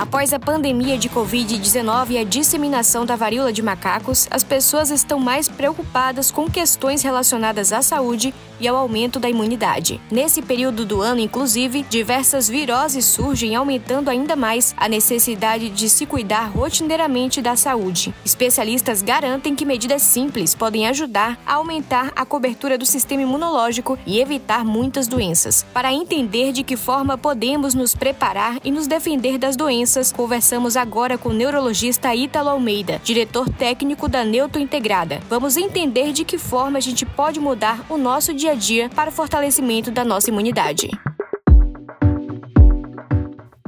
Após a pandemia de Covid-19 e a disseminação da varíola de macacos, as pessoas estão mais preocupadas com questões relacionadas à saúde e ao aumento da imunidade. Nesse período do ano, inclusive, diversas viroses surgem, aumentando ainda mais a necessidade de se cuidar rotineiramente da saúde. Especialistas garantem que medidas simples podem ajudar a aumentar a cobertura do sistema imunológico e evitar muitas doenças. Para entender de que forma podemos nos preparar e nos defender das doenças, conversamos agora com o neurologista Ítalo Almeida, diretor técnico da Neuto Integrada. Vamos entender de que forma a gente pode mudar o nosso dia a dia para o fortalecimento da nossa imunidade.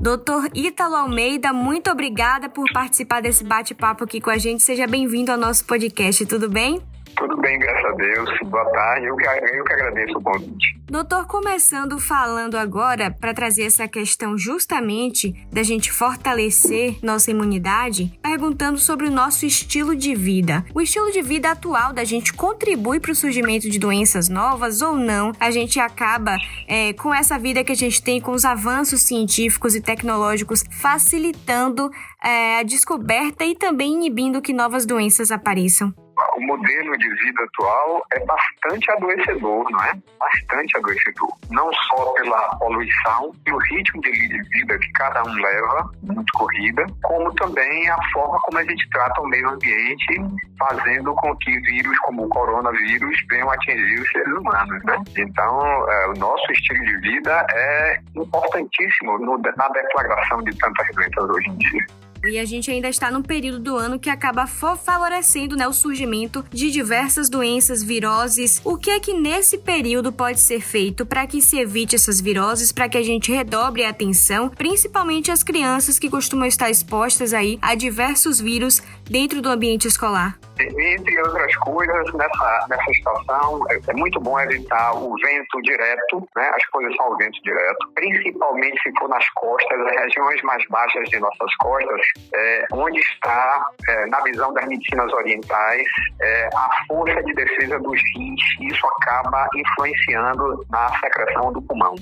Doutor Ítalo Almeida, muito obrigada por participar desse bate-papo aqui com a gente. Seja bem-vindo ao nosso podcast, tudo bem? Tudo bem, graças a Deus. Boa tarde. Eu que, eu que agradeço o convite. Doutor, começando falando agora para trazer essa questão justamente da gente fortalecer nossa imunidade, perguntando sobre o nosso estilo de vida. O estilo de vida atual da gente contribui para o surgimento de doenças novas ou não? A gente acaba é, com essa vida que a gente tem, com os avanços científicos e tecnológicos, facilitando é, a descoberta e também inibindo que novas doenças apareçam o modelo de vida atual é bastante adoecedor, não é? Bastante adoecedor. Não só pela poluição e o ritmo de vida que cada um leva, muito corrida, como também a forma como a gente trata o meio ambiente, fazendo com que vírus como o coronavírus venham atingir os seres humanos, né? Então, é, o nosso estilo de vida é importantíssimo no, na declaração de tantas doenças hoje em dia. E a gente ainda está num período do ano que acaba favorecendo né, o surgimento de diversas doenças, viroses. O que é que nesse período pode ser feito para que se evite essas viroses, para que a gente redobre a atenção, principalmente as crianças que costumam estar expostas aí a diversos vírus dentro do ambiente escolar? Entre outras coisas, nessa, nessa situação, é, é, muito bom evitar o vento direto, né, a exposição ao vento direto, principalmente se for nas costas, as regiões mais baixas de nossas costas, é, onde está, é, na visão das medicinas orientais, é, a força de defesa dos rins, isso acaba influenciando na secreção do pulmão.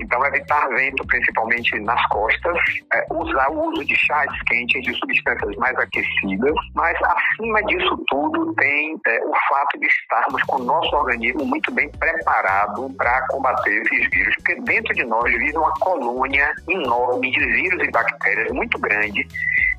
Então, evitar vento, principalmente nas costas, é, usar o uso de chás quentes, de substâncias mais aquecidas, mas acima disso tudo tem é, o fato de estarmos com o nosso organismo muito bem preparado para combater esses vírus, porque dentro de nós vive uma colônia enorme de vírus e bactérias muito grande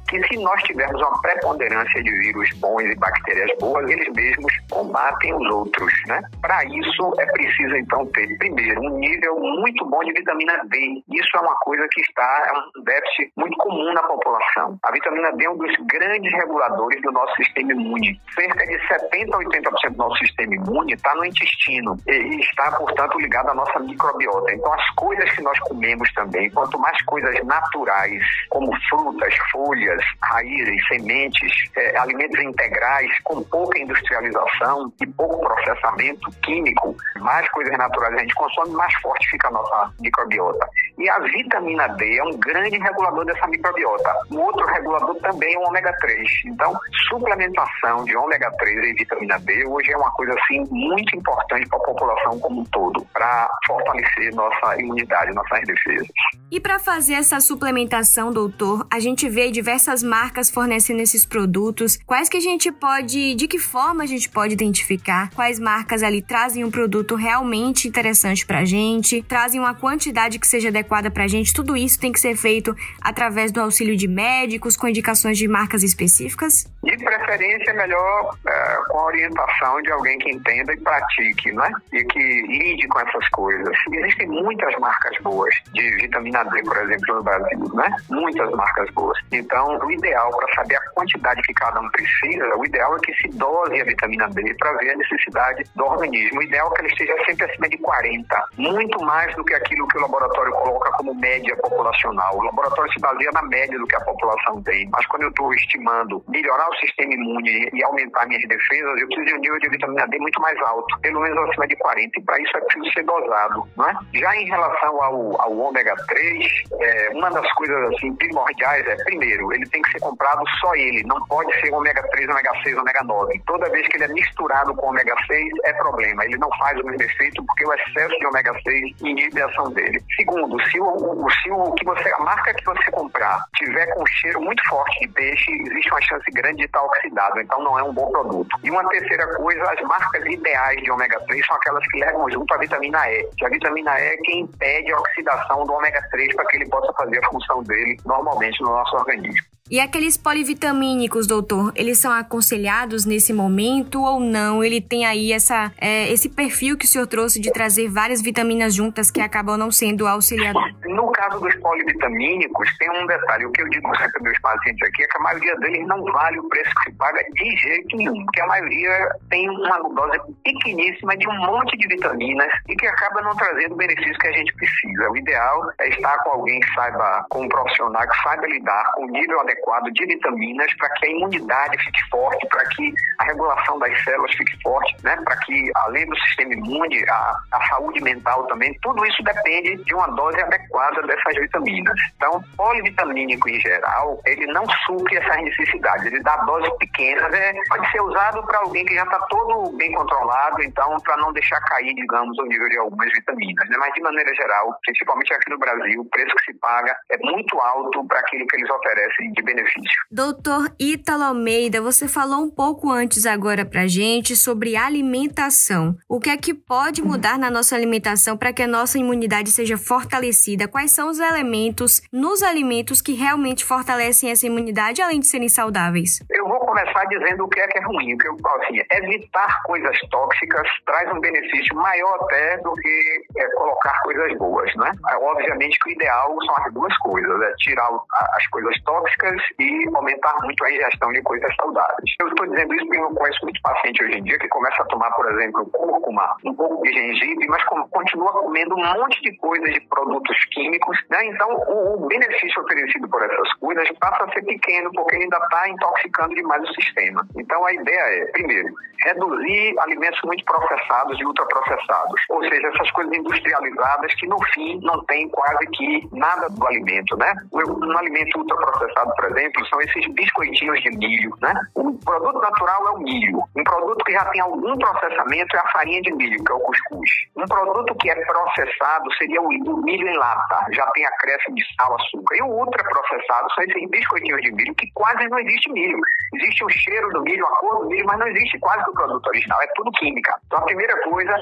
que se nós tivermos uma preponderância de vírus bons e bactérias boas, eles mesmos combatem os outros, né? Para isso é preciso então ter primeiro um nível muito bom de vitamina D. Isso é uma coisa que está é um déficit muito comum na população. A vitamina D é um dos grandes reguladores do nosso sistema imune. Cerca de 70 a 80% do nosso sistema imune está no intestino e está, portanto, ligado à nossa microbiota. Então, as coisas que nós comemos também, quanto mais coisas naturais, como frutas, folhas, raízes, sementes, é, alimentos integrais com pouca industrialização e pouco processamento químico, mais coisas naturais a gente consome, mais forte fica a nossa microbiota. E a vitamina D é um grande regulador dessa microbiota. Um outro regulador também é o ômega 3. Então, suplementação de ômega 3 e vitamina D hoje é uma coisa assim muito importante para a população como um todo, para fortalecer nossa imunidade, nossas defesas. E para fazer essa suplementação, doutor, a gente vê diversas essas marcas fornecendo esses produtos? Quais que a gente pode, de que forma a gente pode identificar? Quais marcas ali trazem um produto realmente interessante pra gente? Trazem uma quantidade que seja adequada pra gente? Tudo isso tem que ser feito através do auxílio de médicos, com indicações de marcas específicas? De preferência, melhor é, com a orientação de alguém que entenda e pratique, né? E que lide com essas coisas. Existem muitas marcas boas de vitamina D, por exemplo, no Brasil, né? Muitas marcas boas. Então, o ideal para saber a quantidade que cada um precisa, o ideal é que se dose a vitamina D para ver a necessidade do organismo. O ideal é que ela esteja sempre acima de 40, muito mais do que aquilo que o laboratório coloca como média populacional. O laboratório se baseia na média do que a população tem, mas quando eu estou estimando melhorar o sistema imune e aumentar minhas defesas, eu preciso de um nível de vitamina D muito mais alto, pelo menos acima de 40, e para isso é preciso ser dosado. Não é? Já em relação ao, ao ômega 3, é, uma das coisas assim primordiais é, primeiro, ele tem que ser comprado só ele, não pode ser ômega 3, ômega 6, ômega 9. Toda vez que ele é misturado com ômega 6, é problema. Ele não faz o mesmo efeito porque o excesso de ômega 6 inibe a ação dele. Segundo, se o, o, se o que você, a marca que você comprar tiver com cheiro muito forte de peixe, existe uma chance grande de estar oxidado, então não é um bom produto. E uma terceira coisa, as marcas ideais de ômega 3 são aquelas que levam junto a vitamina E. A vitamina E é que impede a oxidação do ômega 3 para que ele possa fazer a função dele normalmente no nosso organismo. E aqueles polivitamínicos, doutor, eles são aconselhados nesse momento ou não? Ele tem aí essa, é, esse perfil que o senhor trouxe de trazer várias vitaminas juntas que acabam não sendo auxiliadoras? No caso dos polivitamínicos, tem um detalhe. O que eu digo sempre meus pacientes aqui é que a maioria deles não vale o preço que se paga de jeito nenhum, porque a maioria tem uma dose pequeníssima de um monte de vitaminas e que acaba não trazendo o benefício que a gente precisa. O ideal é estar com alguém que saiba, com um profissional que saiba lidar com o nível adequado adequado de vitaminas para que a imunidade fique forte, para que a regulação das células fique forte, né? para que, além do sistema imune, a, a saúde mental também, tudo isso depende de uma dose adequada dessas vitaminas. Então, polivitamínico em geral, ele não supre essas necessidades, ele dá doses pequenas, é, pode ser usado para alguém que já está todo bem controlado, então, para não deixar cair, digamos, o nível de algumas vitaminas. Né? Mas, de maneira geral, principalmente aqui no Brasil, o preço que se paga é muito alto para aquilo que eles oferecem de benefício. Doutor Ítalo Almeida, você falou um pouco antes agora pra gente sobre alimentação. O que é que pode mudar na nossa alimentação para que a nossa imunidade seja fortalecida? Quais são os elementos nos alimentos que realmente fortalecem essa imunidade, além de serem saudáveis? Eu vou começar dizendo o que é que é ruim. O que eu assim, evitar coisas tóxicas traz um benefício maior até do que é, colocar coisas boas, né? Obviamente que o ideal são as duas coisas, é tirar as coisas tóxicas e aumentar muito a ingestão de coisas saudáveis. Eu estou dizendo isso porque eu conheço muitos pacientes hoje em dia que começam a tomar, por exemplo, cúrcuma, um pouco de gengibre, mas continua comendo um monte de coisas de produtos químicos, né? Então, o, o benefício oferecido por essas coisas passa a ser pequeno porque ainda está intoxicando demais o sistema. Então, a ideia é, primeiro, reduzir alimentos muito processados e ultraprocessados, ou seja, essas coisas industrializadas que no fim não tem quase que nada do alimento, né? Um alimento ultraprocessado, por exemplo, são esses biscoitinhos de milho, né? Um produto natural é o milho. Um produto que já tem algum processamento é a farinha de milho, que é o cuscuz. Um produto que é processado seria o milho em lata, já tem acréscimo de sal, açúcar. E o ultraprocessado são esses biscoitinhos de milho que quase não existe milho. Existe o cheiro do milho, a cor do milho, mas não existe quase o produto original, é tudo química. Então a primeira coisa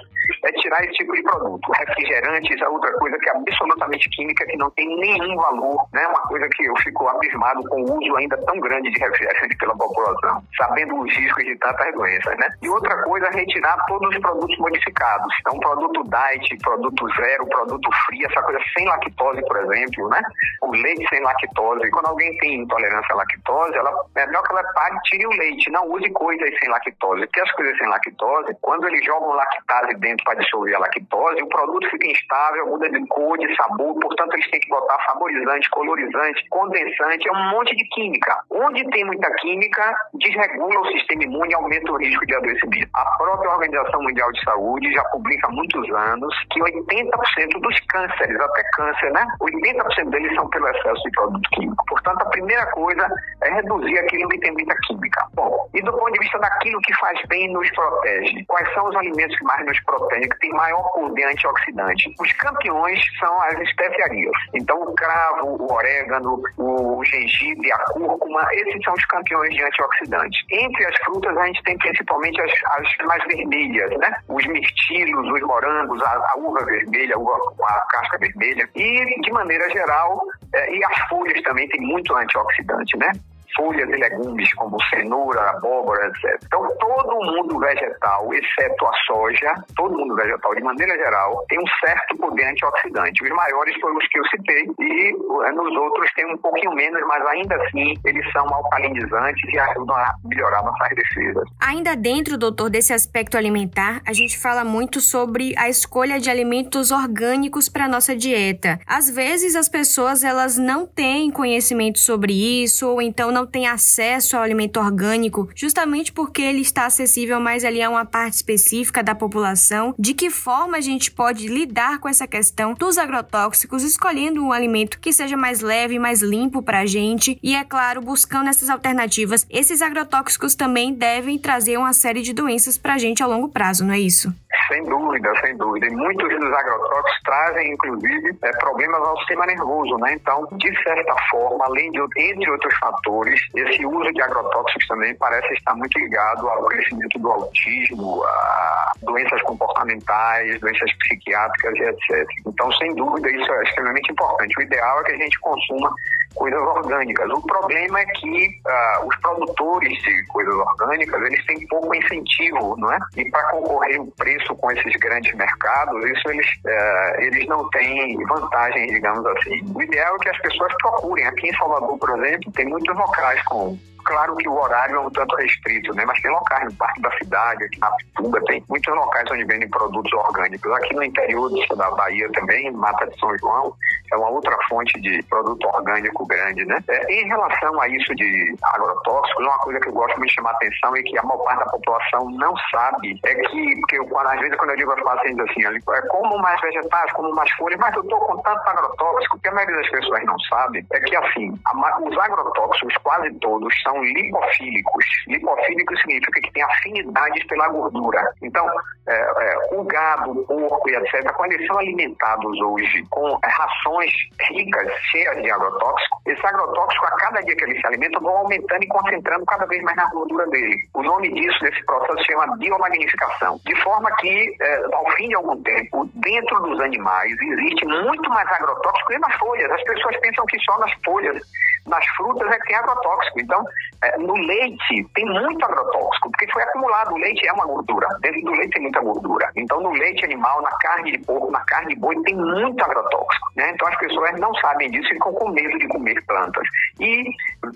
é tirar esse tipo de produto. Refrigerantes é outra coisa que é absolutamente química, que não tem nenhum valor, né? Uma coisa que eu fico abismado com o uso ainda tão grande de refrigerante pela população, sabendo os riscos de tantas doenças, né? E outra coisa é retirar todos os produtos modificados. Então, produto diet, produto zero, produto free, essa coisa sem lactose, por exemplo, né? O leite sem lactose. Quando alguém tem intolerância à lactose, ela, é melhor que ela tire o leite, não use coisas sem lactose. Porque as coisas sem lactose, quando eles jogam lactase dentro para dissolver a lactose, o produto fica instável, muda de cor, de sabor, portanto eles têm que botar saborizante, colorizante, condensante, é um monte de química. Onde tem muita química, desregula o sistema imune e aumenta o risco de adoecimento. A própria Organização Mundial de Saúde já publica há muitos anos que 80% dos cânceres, até câncer, né? 80% deles são pelo excesso de produto químico. Portanto, a primeira coisa é reduzir aquilo que tem muita química. Bom, e do ponto de vista daquilo que faz bem e nos protege, quais são os alimentos que mais nos protegem, que tem maior poder antioxidante? Os campeões são as especiarias. Então, o cravo, o orégano, o gengibre, a cúrcuma, esses são os campeões de antioxidantes. Entre as frutas, a gente tem principalmente as, as mais vermelhas, né? Os mirtilos, os morangos, a, a uva vermelha, a uva a casca vermelha. E, de maneira geral, é, e as folhas também tem muito antioxidante, né? Folhas e legumes como cenoura, abóbora, etc. Então, todo mundo vegetal, exceto a soja, todo mundo vegetal, de maneira geral, tem um certo poder antioxidante. Os maiores foram os que eu citei e eh, nos outros tem um pouquinho menos, mas ainda assim eles são alcalinizantes e ajudam a melhorar nossas defesas. Ainda dentro, doutor, desse aspecto alimentar, a gente fala muito sobre a escolha de alimentos orgânicos para nossa dieta. Às vezes as pessoas elas não têm conhecimento sobre isso ou então não não tem acesso ao alimento orgânico, justamente porque ele está acessível mais ali a uma parte específica da população. De que forma a gente pode lidar com essa questão dos agrotóxicos, escolhendo um alimento que seja mais leve, mais limpo para a gente e, é claro, buscando essas alternativas. Esses agrotóxicos também devem trazer uma série de doenças para a gente a longo prazo, não é isso? Sem dúvida, sem dúvida. E muitos dos agrotóxicos trazem, inclusive, é, problemas ao sistema nervoso, né? Então, de certa forma, além de, entre outros fatores, esse uso de agrotóxicos também parece estar muito ligado ao crescimento do autismo, a doenças comportamentais, doenças psiquiátricas e etc. Então, sem dúvida, isso é extremamente importante. O ideal é que a gente consuma coisas orgânicas. O problema é que uh, os produtores de coisas orgânicas, eles têm pouco incentivo, não é? E para concorrer o preço com esses grandes mercados, isso eles, uh, eles não têm vantagem, digamos assim. O ideal é que as pessoas procurem. Aqui em Salvador, por exemplo, tem muitos locais com Claro que o horário é um tanto restrito, né? Mas tem locais no Parque da Cidade, aqui na Pituba, tem muitos locais onde vendem produtos orgânicos. Aqui no interior da Bahia também, Mata de São João, é uma outra fonte de produto orgânico grande, né? É, em relação a isso de agrotóxicos, uma coisa que eu gosto muito de chamar a atenção e que a maior parte da população não sabe é que, que eu, às vezes quando eu digo aos pacientes assim, é como mais vegetais, como mais folhas, mas eu estou com tanto agrotóxico, que a maioria das pessoas não sabe é que assim, a, os agrotóxicos quase todos são são lipofílicos. Lipofílico significa que tem afinidades pela gordura. Então, é, é, o gado, o porco e etc., quando eles são alimentados hoje com rações ricas, cheias de agrotóxico, esse agrotóxico, a cada dia que eles se alimentam, vão aumentando e concentrando cada vez mais na gordura dele. O nome disso, desse processo, chama biomagnificação. De forma que, é, ao fim de algum tempo, dentro dos animais, existe muito mais agrotóxico e nas folhas. As pessoas pensam que só nas folhas nas frutas é que tem agrotóxico. Então, é, no leite tem muito agrotóxico, porque foi acumulado. O leite é uma gordura. Dentro do leite tem muita gordura. Então, no leite animal, na carne de porco, na carne de boi, tem muito agrotóxico. Né? Então, as pessoas não sabem disso e ficam com medo de comer plantas. E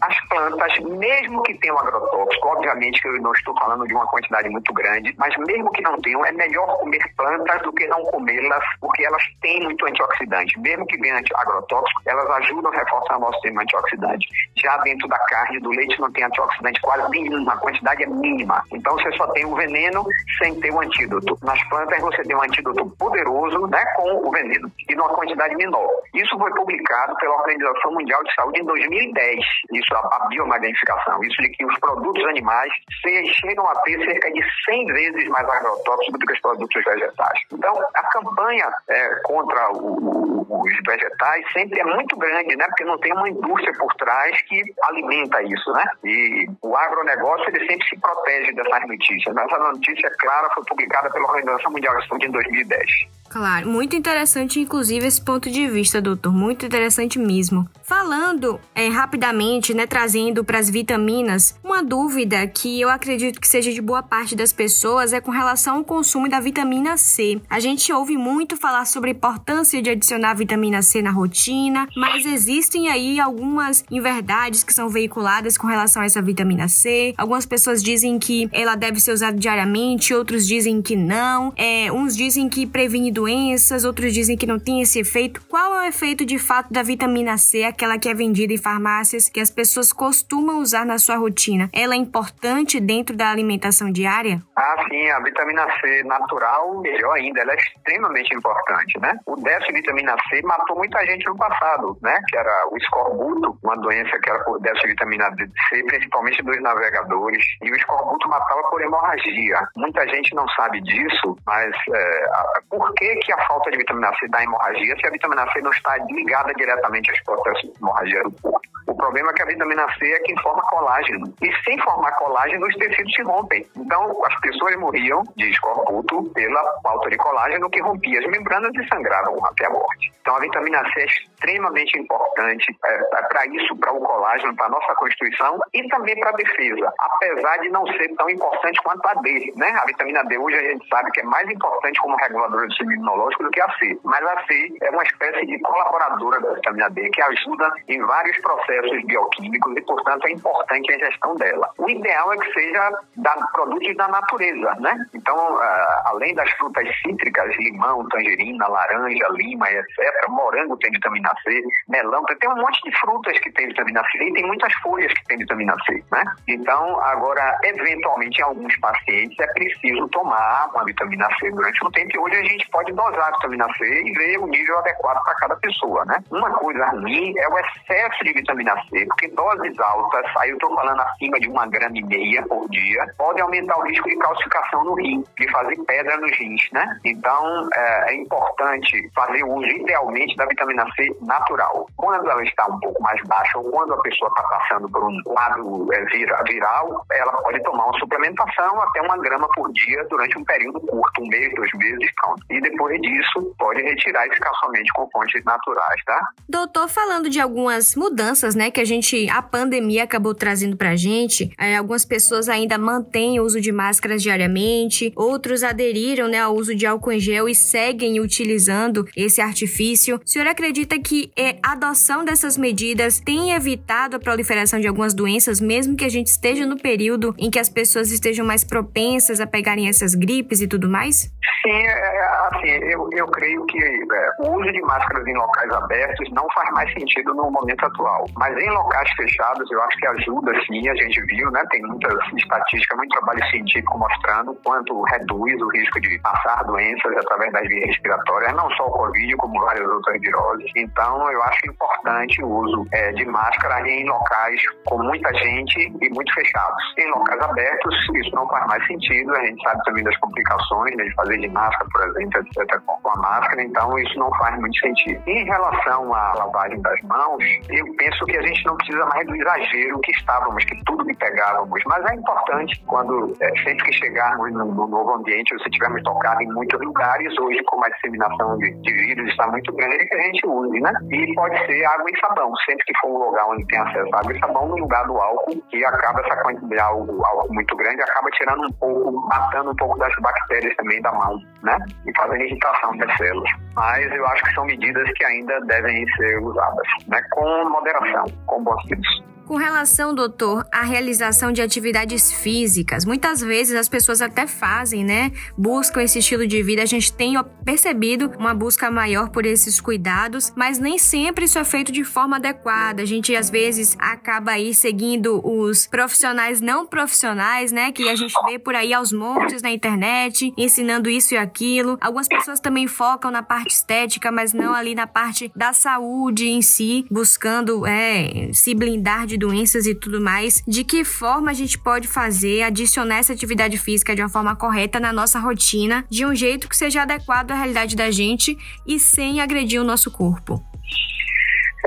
as plantas, mesmo que tenham agrotóxico, obviamente que eu não estou falando de uma quantidade muito grande, mas mesmo que não tenham, é melhor comer plantas do que não comê-las, porque elas têm muito antioxidante. Mesmo que venham agrotóxico, elas ajudam a reforçar o nosso sistema antioxidante antioxidante. Já dentro da carne, do leite, não tem antioxidante quase nenhuma, a quantidade é mínima. Então você só tem o veneno sem ter o antídoto. Nas plantas você tem um antídoto poderoso né, com o veneno e numa quantidade menor. Isso foi publicado pela Organização Mundial de Saúde em 2010, isso a, a biomagnificação, isso de que os produtos animais chegam a ter cerca de 100 vezes mais agrotóxicos do que os produtos vegetais. Então, a campanha é, contra o, o, os vegetais sempre é muito grande, né? Porque não tem uma indústria por trás que alimenta isso, né? E o agronegócio ele sempre se protege dessas notícias. Essa notícia clara foi publicada pela Organização Mundial de Saúde em 2010. Claro, muito interessante, inclusive, esse ponto de vista, doutor. Muito interessante mesmo. Falando é, rapidamente, né, trazendo para as vitaminas, uma dúvida que eu acredito que seja de boa parte das pessoas é com relação ao consumo da vitamina C. A gente ouve muito falar sobre a importância de adicionar vitamina C na rotina, mas existem aí algumas inverdades que são veiculadas com relação a essa vitamina C. Algumas pessoas dizem que ela deve ser usada diariamente, outros dizem que não. É, uns dizem que previne doenças, outros dizem que não tem esse efeito. Qual é o efeito de fato da vitamina C, aquela que é vendida em farmácias, que as pessoas costumam usar na sua rotina? Ela é importante dentro da alimentação diária? Ah, sim, a vitamina C natural, melhor ainda, ela é extremamente importante, né? O déficit de vitamina C matou muita gente no passado, né? Que era o escorbuto, uma doença que era por déficit de vitamina Principalmente dos navegadores, e o escorbuto matava por hemorragia. Muita gente não sabe disso, mas é, por que que, a falta de vitamina C dá hemorragia se a vitamina C não está ligada diretamente aos processos de hemorragia do corpo? Problema é que a vitamina C é quem forma colágeno. E sem formar colágeno, os tecidos se rompem. Então, as pessoas morriam de escorbuto pela falta de colágeno que rompia as membranas e sangravam até a morte. Então, a vitamina C é extremamente importante é, é para isso, para o colágeno, para a nossa constituição e também para a defesa, apesar de não ser tão importante quanto a D. Né? A vitamina D hoje a gente sabe que é mais importante como reguladora do sistema imunológico do que a C. Mas a C é uma espécie de colaboradora da vitamina D que ajuda em vários processos bioquímicos e, portanto, é importante a ingestão dela. O ideal é que seja da, produtos da natureza, né? Então, uh, além das frutas cítricas, limão, tangerina, laranja, lima, etc., morango tem vitamina C, melão, tem um monte de frutas que tem vitamina C e tem muitas folhas que tem vitamina C, né? Então, agora, eventualmente, em alguns pacientes é preciso tomar uma vitamina C durante um tempo e hoje a gente pode dosar a vitamina C e ver o nível adequado para cada pessoa, né? Uma coisa ruim é o excesso de vitamina C, porque doses altas, aí eu estou falando acima de uma grama e meia por dia, pode aumentar o risco de calcificação no rim, de fazer pedra nos rins, né? Então, é, é importante fazer uso, idealmente, da vitamina C natural. Quando ela está um pouco mais baixa ou quando a pessoa está passando por um quadro é, viral, ela pode tomar uma suplementação até uma grama por dia durante um período curto, um mês, dois meses, pronto. E depois disso, pode retirar e ficar somente com fontes naturais, tá? Doutor, falando de algumas mudanças, né, que a gente, a pandemia acabou trazendo pra gente, é, algumas pessoas ainda mantêm o uso de máscaras diariamente, outros aderiram, né, ao uso de álcool em gel e seguem utilizando esse artifício. O senhor acredita que é, a adoção dessas medidas tem evitado a proliferação de algumas doenças, mesmo que a gente esteja no período em que as pessoas estejam mais propensas a pegarem essas gripes e tudo mais? Sim, é, é, assim, eu, eu creio que é, o uso de máscaras em locais abertos não faz mais sentido no momento atual. Mas em locais fechados, eu acho que ajuda sim, a gente viu, né? Tem muitas estatísticas, muito trabalho científico mostrando quanto reduz o risco de passar doenças através das vias respiratórias, não só o Covid, como várias outras viroses. Então, eu acho importante o uso é, de máscara em locais com muita gente e muito fechados. Em locais abertos, isso não faz mais sentido, a gente sabe também das complicações né, de fazer de máscara, por exemplo, etc., com a máscara, então isso não faz muito sentido. Em relação à lavagem das mãos, eu penso que a gente não precisa mais do exagero que estávamos, que tudo que pegávamos, mas é importante quando, é, sempre que chegarmos no, no, novo ambiente, ou se tivermos tocado em muitos lugares, hoje como a disseminação de, de vírus está muito grande, que a gente use, né? E pode ser água e sabão, sempre que for um lugar onde tem acesso a água e sabão, no lugar do álcool, que acaba essa quantidade de álcool, álcool muito grande, acaba tirando um pouco, matando um pouco das bactérias também da mão né? E fazendo irritação das células. Mas eu acho que são medidas que ainda devem ser usadas, né? Com moderação, com bom senso. Com relação, doutor, à realização de atividades físicas, muitas vezes as pessoas até fazem, né? Buscam esse estilo de vida. A gente tem percebido uma busca maior por esses cuidados, mas nem sempre isso é feito de forma adequada. A gente às vezes acaba aí seguindo os profissionais não profissionais, né? Que a gente vê por aí aos montes na internet, ensinando isso e aquilo. Algumas pessoas também focam na parte estética, mas não ali na parte da saúde em si, buscando é, se blindar de doenças e tudo mais, de que forma a gente pode fazer, adicionar essa atividade física de uma forma correta na nossa rotina, de um jeito que seja adequado à realidade da gente e sem agredir o nosso corpo.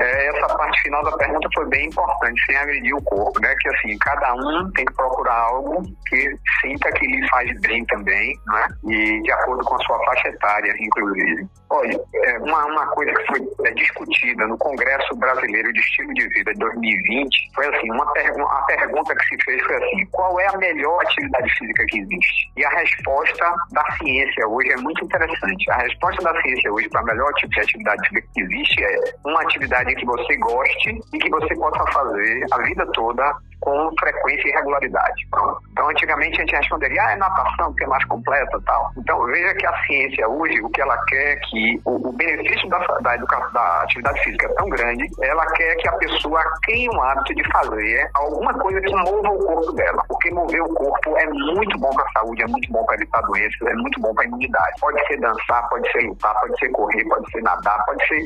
É, essa parte final da pergunta foi bem importante, sem agredir o corpo, né? Que assim, cada um tem que procurar algo que sinta que lhe faz bem também, né? E de acordo com a sua faixa etária, inclusive. Olha, é, uma, uma coisa que foi é, discutida no Congresso Brasileiro de Estilo de Vida de 2020 foi assim, uma pergu a pergunta que se fez foi assim, qual é a melhor atividade física que existe? E a resposta da ciência hoje é muito interessante. A resposta da ciência hoje para a melhor tipo de atividade física que existe é uma atividade que você goste e que você possa fazer a vida toda com frequência e regularidade. Então, antigamente a gente responderia, ah, é natação, que é mais completa tal. Então, veja que a ciência hoje, o que ela quer é que o, o benefício da, da, educação, da atividade física é tão grande, ela quer que a pessoa tenha um hábito de fazer alguma coisa que mova o corpo dela. Porque mover o corpo é muito bom para a saúde, é muito bom para evitar doenças, é muito bom para a imunidade. Pode ser dançar, pode ser lutar, pode ser correr, pode ser nadar, pode ser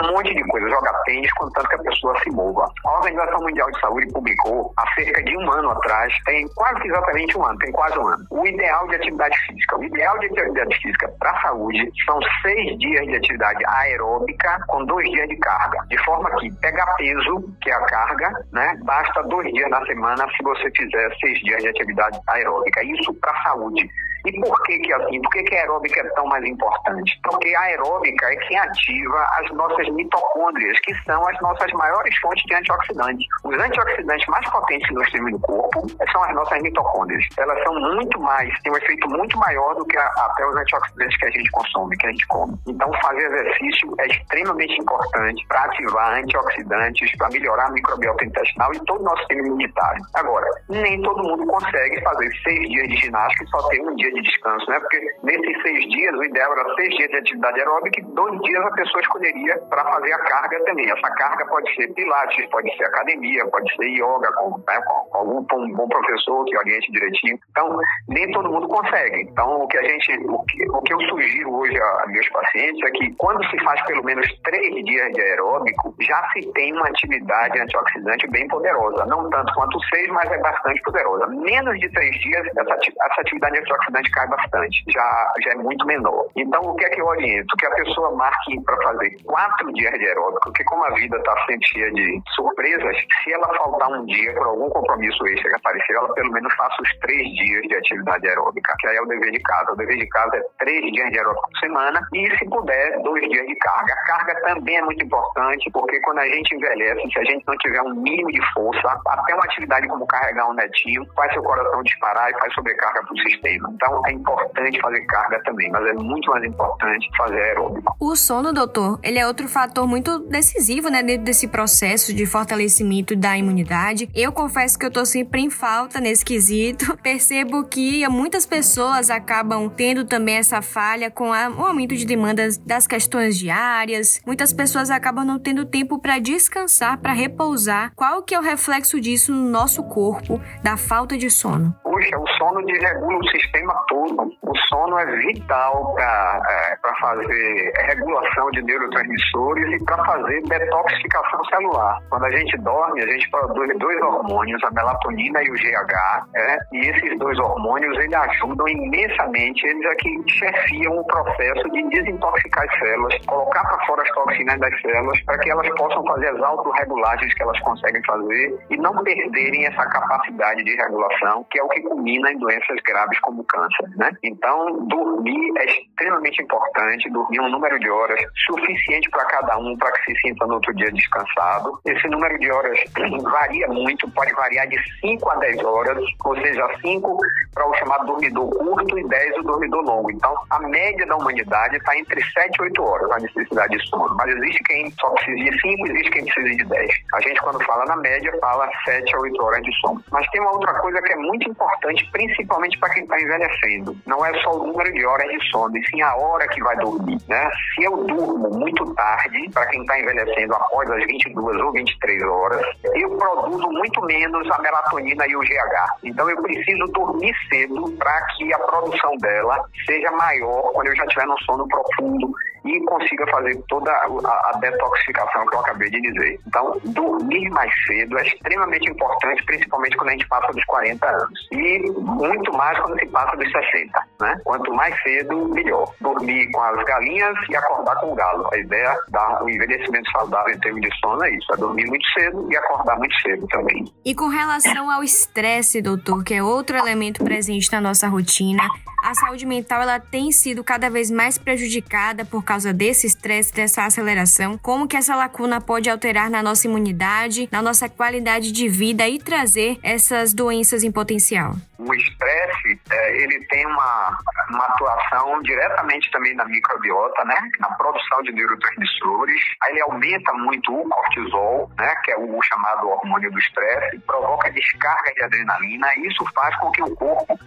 um monte de coisa, jogar tênis, contanto que a pessoa se mova. A Organização Mundial de Saúde publicou há cerca de um ano atrás, tem quase exatamente um ano, tem quase um ano, o ideal de atividade física. O ideal de atividade física para a saúde são seis dias de atividade aeróbica com dois dias de carga. De forma que pegar peso, que é a carga, né, basta dois dias na semana se você fizer seis dias de atividade aeróbica. Isso para a saúde. E por que que assim? Por que, que a aeróbica é tão mais importante? Porque a aeróbica é quem ativa as nossas mitocôndrias, que são as nossas maiores fontes de antioxidantes. Os antioxidantes mais potentes que nós temos no corpo são as nossas mitocôndrias. Elas são muito mais, têm um efeito muito maior do que a, até os antioxidantes que a gente consome, que a gente come. Então, fazer exercício é extremamente importante para ativar antioxidantes, para melhorar a microbiota intestinal e todo o nosso sistema imunitário. Agora, nem todo mundo consegue fazer seis dias de ginástica e só ter um dia de descanso, né? Porque nesses seis dias, o ideal era seis dias de atividade aeróbica e dois dias a pessoa escolheria para fazer a carga também. Essa carga pode ser pilates, pode ser academia, pode ser yoga, com, né, com algum um bom professor que oriente direitinho. Então, nem todo mundo consegue. Então, o que a gente, o que, o que eu sugiro hoje a, a meus pacientes é que quando se faz pelo menos três dias de aeróbico, já se tem uma atividade antioxidante bem poderosa. Não tanto quanto seis, mas é bastante poderosa. Menos de três dias, essa, essa atividade antioxidante cai bastante. Já, já é muito menor. Então, o que é que eu oriento? Que a pessoa marque para fazer quatro dias de aeróbico, porque como a vida está sempre cheia de surpresas, se ela faltar um dia por algum compromisso extra que aparecer, ela pelo menos faça os três dias de atividade aeróbica, que aí é o dever de casa. O dever de casa é três dias de aeróbico por semana e, se puder, dois dias de carga. A carga também é muito importante, porque quando a gente envelhece, se a gente não tiver um mínimo de força, até uma atividade como carregar um netinho, faz seu coração disparar e faz sobrecarga para o sistema. Então, é importante fazer carga também, mas é muito mais importante fazer aeróbico. O sono, doutor, ele é outro fator muito decisivo, né, dentro desse processo de fortalecimento da imunidade. Eu confesso que eu tô sempre em falta nesse quesito. Percebo que muitas pessoas acabam tendo também essa falha com o aumento de demandas das questões diárias. Muitas pessoas acabam não tendo tempo para descansar, para repousar. Qual que é o reflexo disso no nosso corpo, da falta de sono? Puxa, o sono desregula o sistema todo. O sono é vital para é, fazer regulação de neurotransmissores e para fazer detoxificação celular. Quando a gente dorme, a gente produz dois hormônios, a melatonina e o GH, é, e esses dois hormônios eles ajudam imensamente, eles é que chefiam o processo de desintoxicar as células, colocar para fora as toxinas das células para que elas possam fazer as autorregulagens que elas conseguem fazer e não perderem essa capacidade de regulação, que é o que culmina em doenças graves como câncer, né? Então, dormir é extremamente importante, dormir um número de horas suficiente para cada um para que se sinta no outro dia descansado. Esse número de horas varia muito, pode variar de 5 a 10 horas, ou seja, 5 para o chamado dormidor curto e 10 o dormidor longo. Então, a média da humanidade está entre 7 e 8 horas a necessidade de sono. Mas existe quem só precise de 5, existe quem precise de 10. A gente, quando fala na média, fala 7 a 8 horas de sono. Mas tem uma outra coisa que é muito importante, principalmente para quem está envelhecendo. Não é só o número de horas de sono, e sim a hora que vai dormir. Né? Se eu durmo muito tarde, para quem está envelhecendo após as 22 ou 23 horas, eu produzo muito menos a melatonina e o GH. Então eu preciso dormir cedo para que a produção dela seja maior quando eu já estiver no sono profundo e consiga fazer toda a, a, detoxificação que eu acabei de dizer. Então, dormir mais cedo é extremamente importante, principalmente quando a gente passa dos 40 anos. E muito mais quando se passa dos 60, né? Quanto mais cedo, melhor. Dormir com as galinhas e acordar com o galo. A ideia do envelhecimento saudável em termos de sono é isso, é dormir muito cedo e acordar muito cedo também. E com relação ao estresse, doutor, que é outro elemento presente na nossa rotina, a saúde mental ela tem sido cada vez mais prejudicada por causa desse estresse, dessa aceleração. Como que essa lacuna pode alterar na nossa imunidade, na nossa qualidade de vida e trazer essas doenças em potencial? O estresse, é, ele tem uma, uma atuação diretamente também na microbiota, né? Na produção de neurotransmissores. Aí ele aumenta muito o cortisol, né? Que é o chamado hormônio do estresse, provoca descarga de adrenalina. Isso faz com que o corpo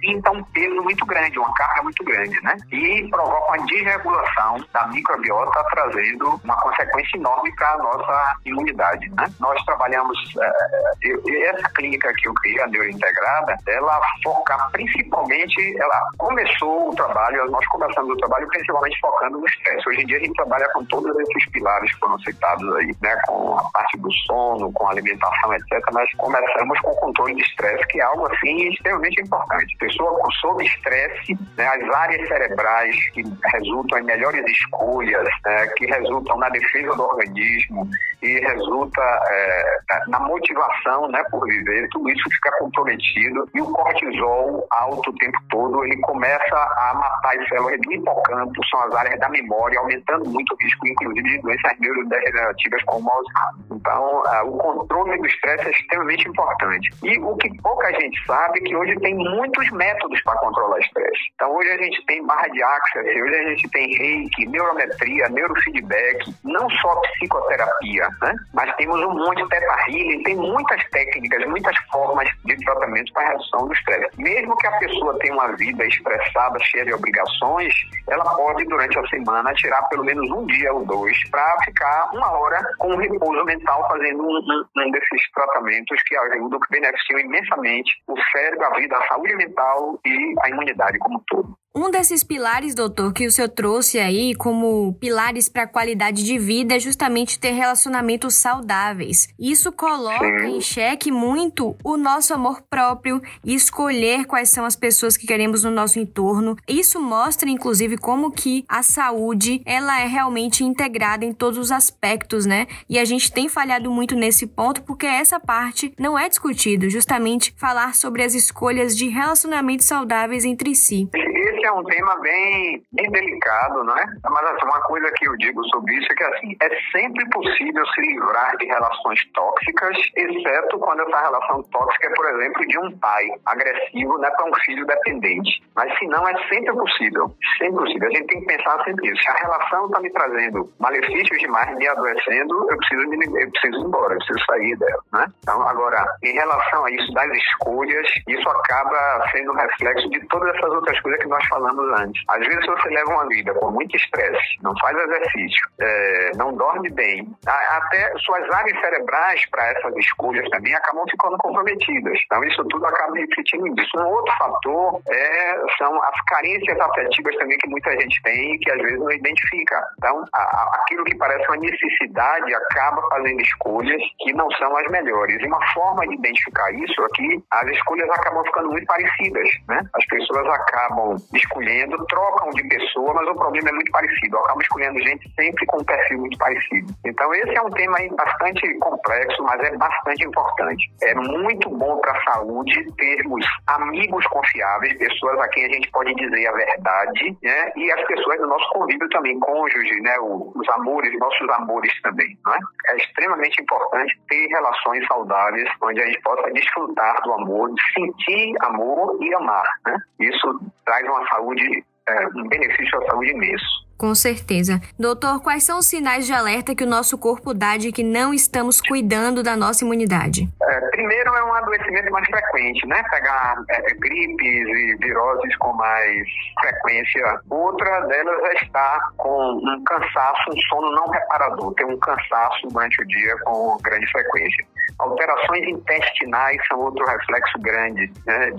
sinta um peso muito grande, uma carga muito grande, né? E provoca uma desregulação da microbiota, trazendo uma consequência enorme para a nossa imunidade, né? Nós trabalhamos, é, essa clínica que eu criei, a Neurointegrada, ela foca principalmente, ela começou o trabalho, nós começamos o trabalho principalmente focando no estresse. Hoje em dia a gente trabalha com todos esses pilares que foram citados aí, né? Com a parte do sono, com a alimentação, etc. Mas começamos com o controle de estresse, que é algo assim extremamente importante. Pessoa sob estresse, né? as áreas cerebrais que resultam em melhores escolhas, né? que resultam na defesa do organismo e resulta é, na motivação, né, por viver, tudo isso fica comprometido e o cortisol alto o tempo todo, ele começa a matar as células do hipocampo, são as áreas da memória, aumentando muito o risco, inclusive, de doenças neurodegenerativas como Alzheimer. Então, o controle do estresse é extremamente importante. E o que pouca gente sabe é que hoje tem muitos métodos para controlar estresse. Então, hoje a gente tem barra de access, hoje a gente tem reiki, neurometria, neurofeedback, não só psicoterapia, né? Mas temos um monte de teta healing, tem muitas técnicas, muitas formas de tratamento para redução do estresse. Mesmo que a pessoa tenha uma vida estressada, cheia de obrigações, ela pode, durante a semana, tirar pelo menos um dia ou dois para ficar uma hora com repouso mental fazendo um, um, um desses tratamentos que ajudam, que beneficiam imensamente o cérebro, a vida, a saúde mental e a imunidade como um todo. Um desses pilares, doutor, que o senhor trouxe aí como pilares para a qualidade de vida é justamente ter relacionamentos saudáveis. Isso coloca Sim. em xeque muito o nosso amor próprio e escolher quais são as pessoas que queremos no nosso entorno. Isso mostra, inclusive, como que a saúde ela é realmente integrada em todos os aspectos, né? E a gente tem falhado muito nesse ponto porque essa parte não é discutido, justamente falar sobre as escolhas de relacionamentos saudáveis entre si esse é um tema bem, bem delicado, não é? Mas assim, uma coisa que eu digo sobre isso é que assim, é sempre possível se livrar de relações tóxicas, exceto quando essa relação tóxica é, por exemplo, de um pai agressivo né, para um filho dependente. Mas se não, é sempre possível. Sempre possível. A gente tem que pensar sempre isso. Se a relação está me trazendo malefícios demais, me adoecendo, eu preciso, me, eu preciso ir embora, eu preciso sair dela. Né? Então, agora, em relação a isso das escolhas, isso acaba sendo um reflexo de todas essas outras coisas que nós falamos antes. Às vezes você leva uma vida com muito estresse, não faz exercício, é, não dorme bem, até suas áreas cerebrais para essas escolhas também acabam ficando comprometidas. Então isso tudo acaba refletindo nisso. Um outro fator é, são as carências afetivas também que muita gente tem e que às vezes não identifica. Então a, a, aquilo que parece uma necessidade acaba fazendo escolhas que não são as melhores. E uma forma de identificar isso é que as escolhas acabam ficando muito parecidas. Né? As pessoas acabam escolhendo, trocam de pessoa, mas o problema é muito parecido. Acabo escolhendo gente sempre com um perfil muito parecido. Então, esse é um tema bastante complexo, mas é bastante importante. É muito bom para a saúde termos amigos confiáveis, pessoas a quem a gente pode dizer a verdade, né? E as pessoas do nosso convívio também, cônjuge, né? Os amores, nossos amores também, não é? É extremamente importante ter relações saudáveis, onde a gente possa desfrutar do amor, sentir amor e amar, né? Isso traz uma saúde, é, um benefício à saúde imenso. Com certeza. Doutor, quais são os sinais de alerta que o nosso corpo dá de que não estamos cuidando da nossa imunidade? É, primeiro é um adoecimento mais frequente, né? Pegar é, gripes e viroses com mais frequência. Outra delas é estar com um cansaço, um sono não reparador, ter um cansaço durante o dia com grande frequência. Alterações intestinais são outro reflexo grande né,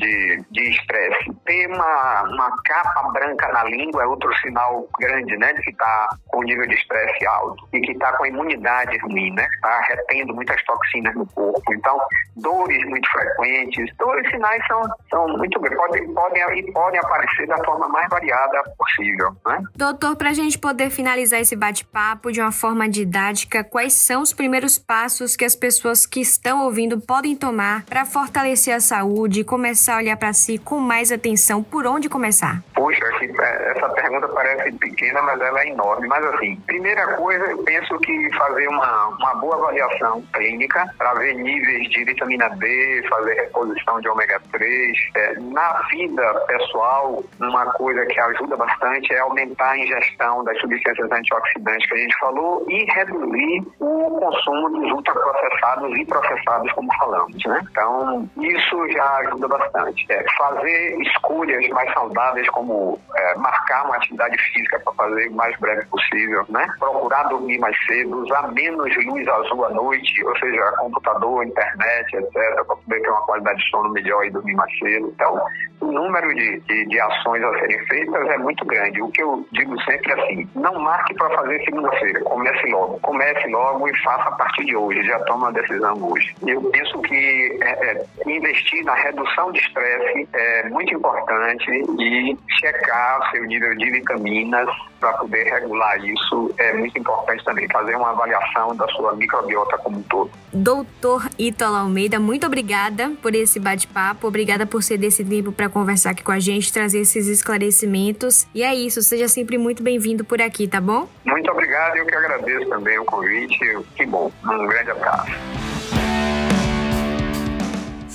de estresse. Ter uma, uma capa branca na língua é outro sinal grande né, de que está com nível de estresse alto e que está com a imunidade ruim, né, está retendo muitas toxinas no corpo. Então, dores muito frequentes, todos os sinais são, são muito podem, podem e podem aparecer da forma mais variada possível, né? Doutor, para a gente poder finalizar esse bate-papo de uma forma didática, quais são os primeiros passos que as pessoas que estão ouvindo podem tomar para fortalecer a saúde e começar a olhar para si com mais atenção? Por onde começar? Poxa, é, essa pergunta parece pequena, mas ela é enorme. Mas assim, primeira coisa, eu penso que fazer uma, uma boa avaliação clínica para ver níveis de vitamina D, fazer reposição de ômega 3. É, na vida pessoal, uma coisa que ajuda bastante é aumentar a ingestão das substâncias antioxidantes que a gente falou e reduzir o consumo dos ultraprocessados e processados, como falamos, né? Então, isso já ajuda bastante. É, fazer escolhas mais saudáveis, como é, marcar uma atividade física para fazer o mais breve possível, né? Procurar dormir mais cedo, usar menos luz azul à noite, ou seja, computador, internet, etc., para poder ter uma qualidade de sono melhor e dormir mais cedo. Então, o número de, de, de ações a serem feitas é muito grande. O que eu digo sempre é assim: não marque para fazer segunda-feira, comece logo. Comece logo e faça a partir de hoje, já toma a decisão hoje. Eu penso que é, é, investir na redução de estresse é muito importante e checar seu nível de vitaminas para poder regular isso é muito importante também, fazer uma avaliação da sua microbiota como um todo. Doutor Ítalo Almeida, muito obrigada por esse bate-papo, obrigada por ser desse tempo para conversar aqui com a gente, trazer esses esclarecimentos. E é isso, seja sempre muito bem-vindo por aqui, tá bom? Muito obrigado, eu que agradeço também o convite. Que bom, um grande abraço.